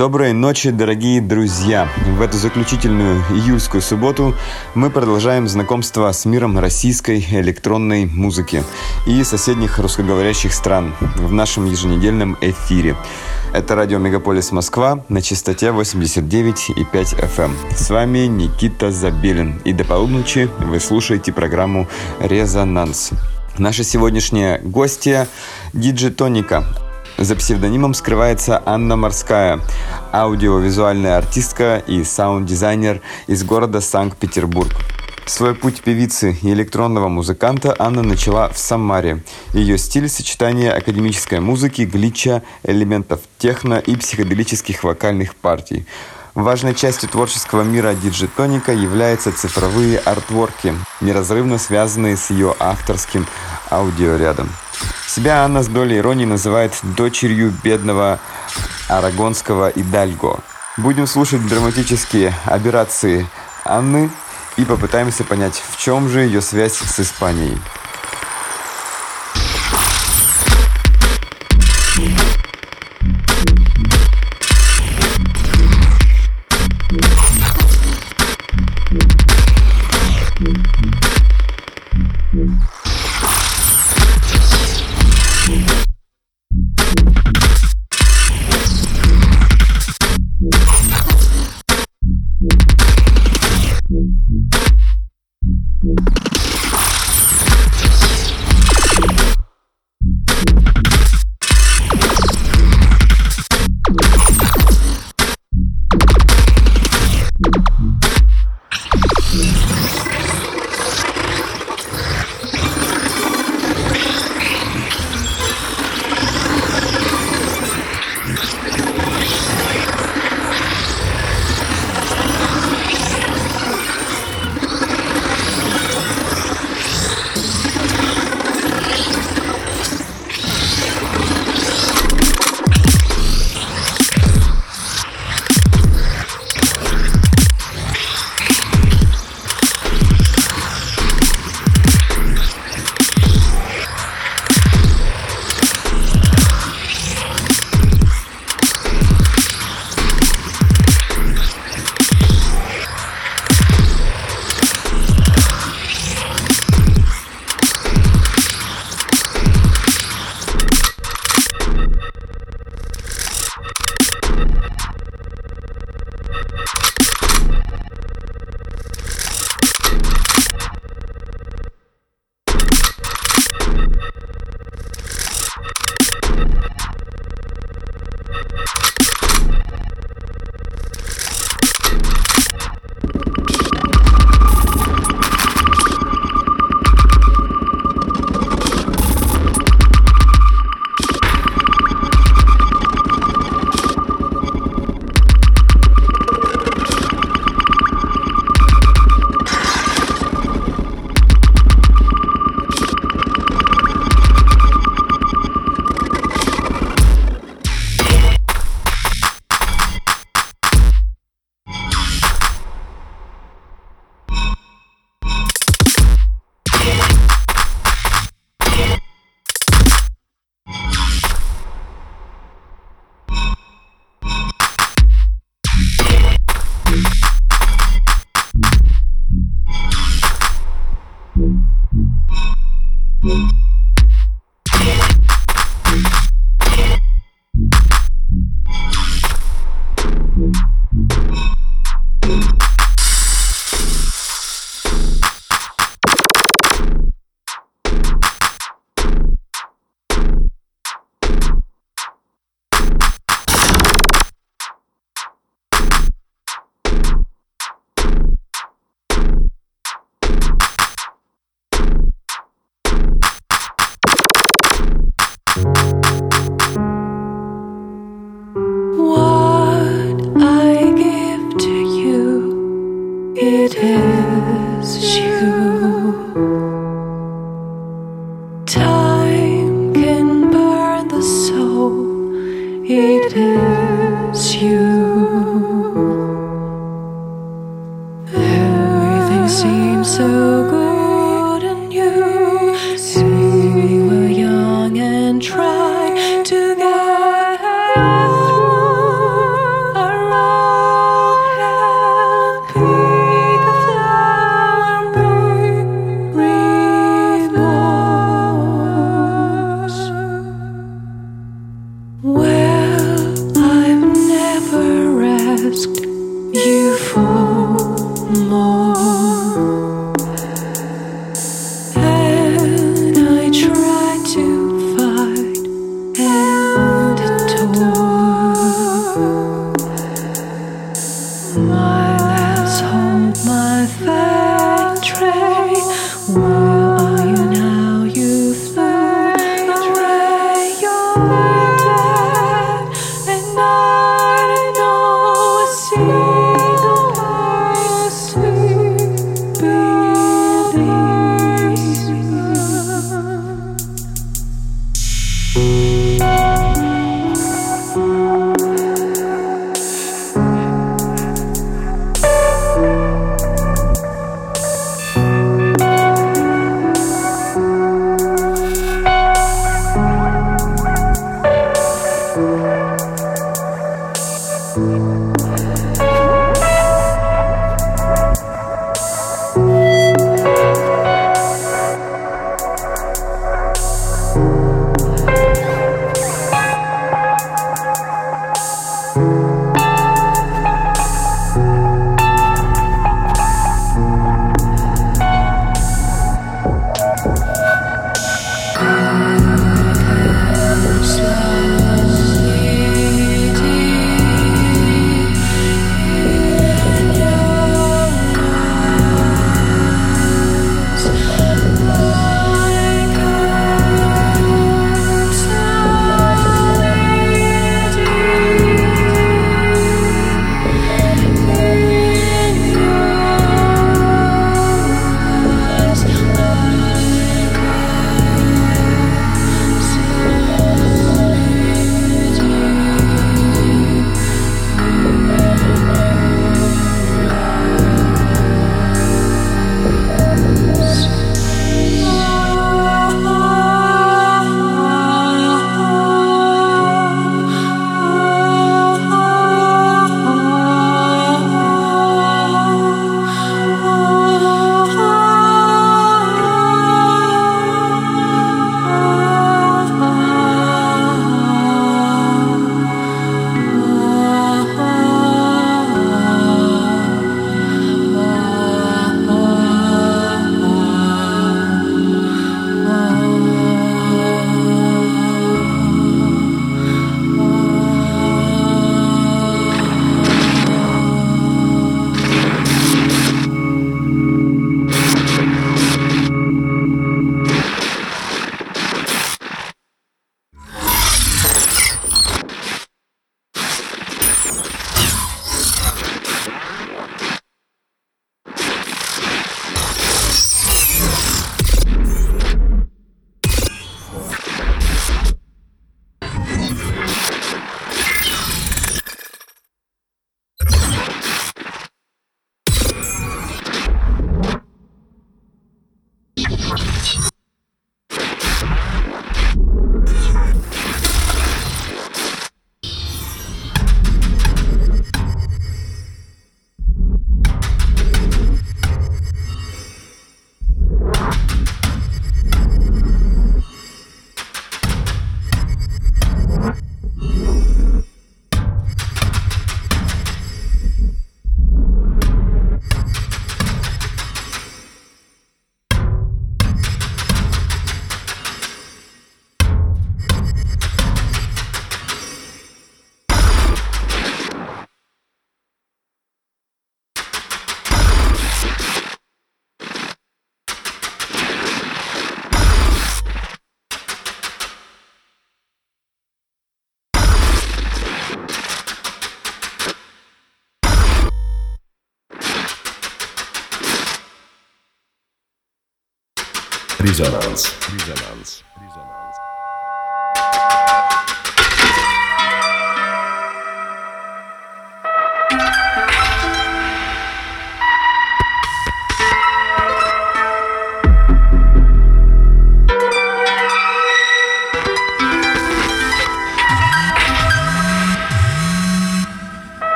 Доброй ночи, дорогие друзья! В эту заключительную июльскую субботу мы продолжаем знакомство с миром российской электронной музыки и соседних русскоговорящих стран в нашем еженедельном эфире. Это радио Мегаполис Москва на частоте 89,5 FM. Эм. С вами Никита Забелин. И до полуночи вы слушаете программу «Резонанс». Наша сегодняшняя гостья – диджитоника, за псевдонимом скрывается Анна Морская, аудиовизуальная артистка и саунд-дизайнер из города Санкт-Петербург. Свой путь певицы и электронного музыканта Анна начала в Самаре. Ее стиль – сочетание академической музыки, глича, элементов техно и психоделических вокальных партий. Важной частью творческого мира диджитоника являются цифровые артворки, неразрывно связанные с ее авторским аудиорядом. Себя Анна с долей иронии называет дочерью бедного арагонского Идальго. Будем слушать драматические операции Анны и попытаемся понять, в чем же ее связь с Испанией. Резонанс. Резонанс.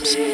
times.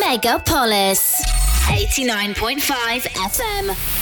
Megapolis 89.5 FM.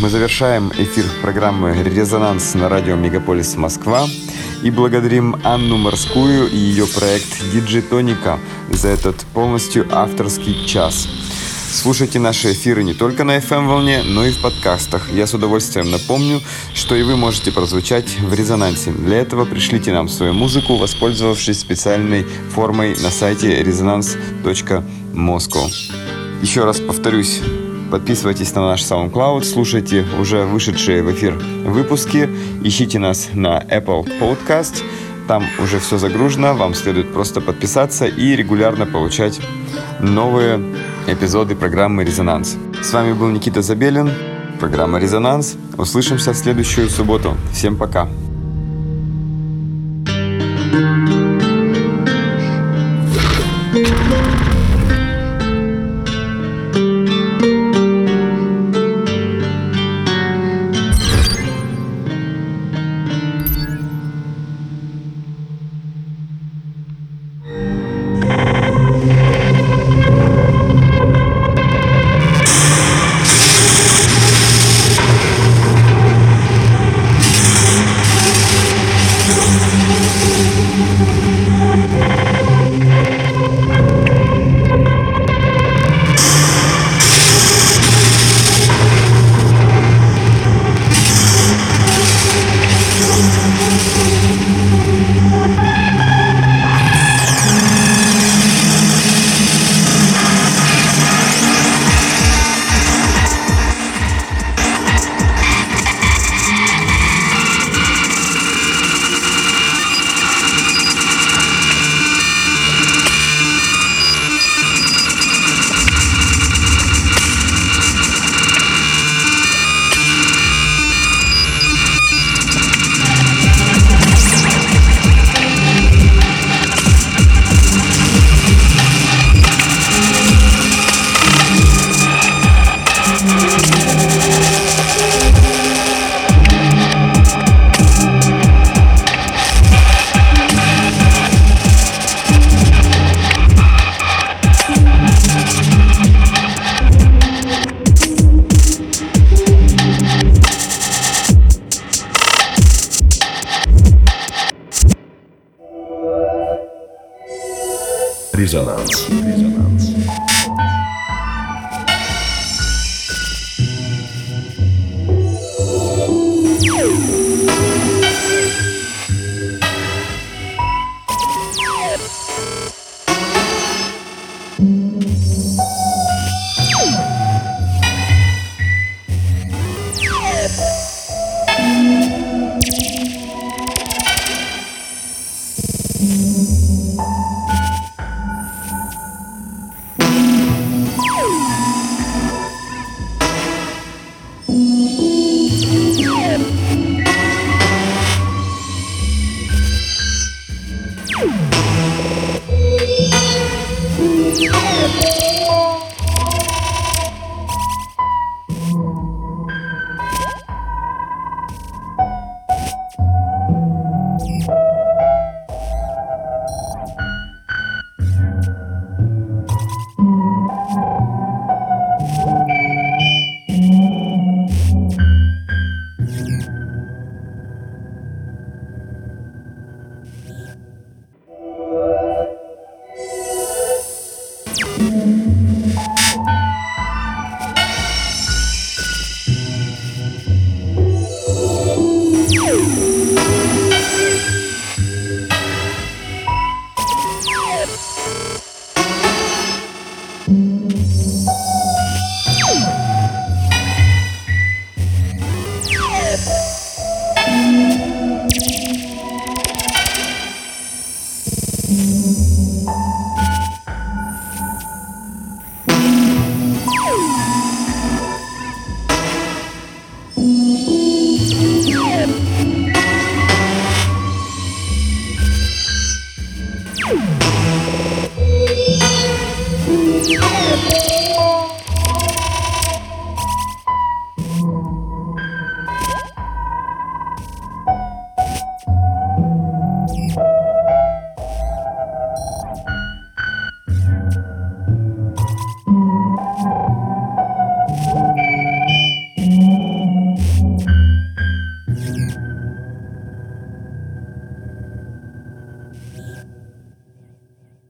Мы завершаем эфир программы «Резонанс» на радио «Мегаполис Москва» и благодарим Анну Морскую и ее проект «Диджитоника» за этот полностью авторский час. Слушайте наши эфиры не только на FM-волне, но и в подкастах. Я с удовольствием напомню, что и вы можете прозвучать в резонансе. Для этого пришлите нам свою музыку, воспользовавшись специальной формой на сайте resonance.moscow. Еще раз повторюсь, Подписывайтесь на наш SoundCloud, слушайте уже вышедшие в эфир выпуски, ищите нас на Apple Podcast. Там уже все загружено, вам следует просто подписаться и регулярно получать новые эпизоды программы «Резонанс». С вами был Никита Забелин, программа «Резонанс». Услышимся в следующую субботу. Всем пока.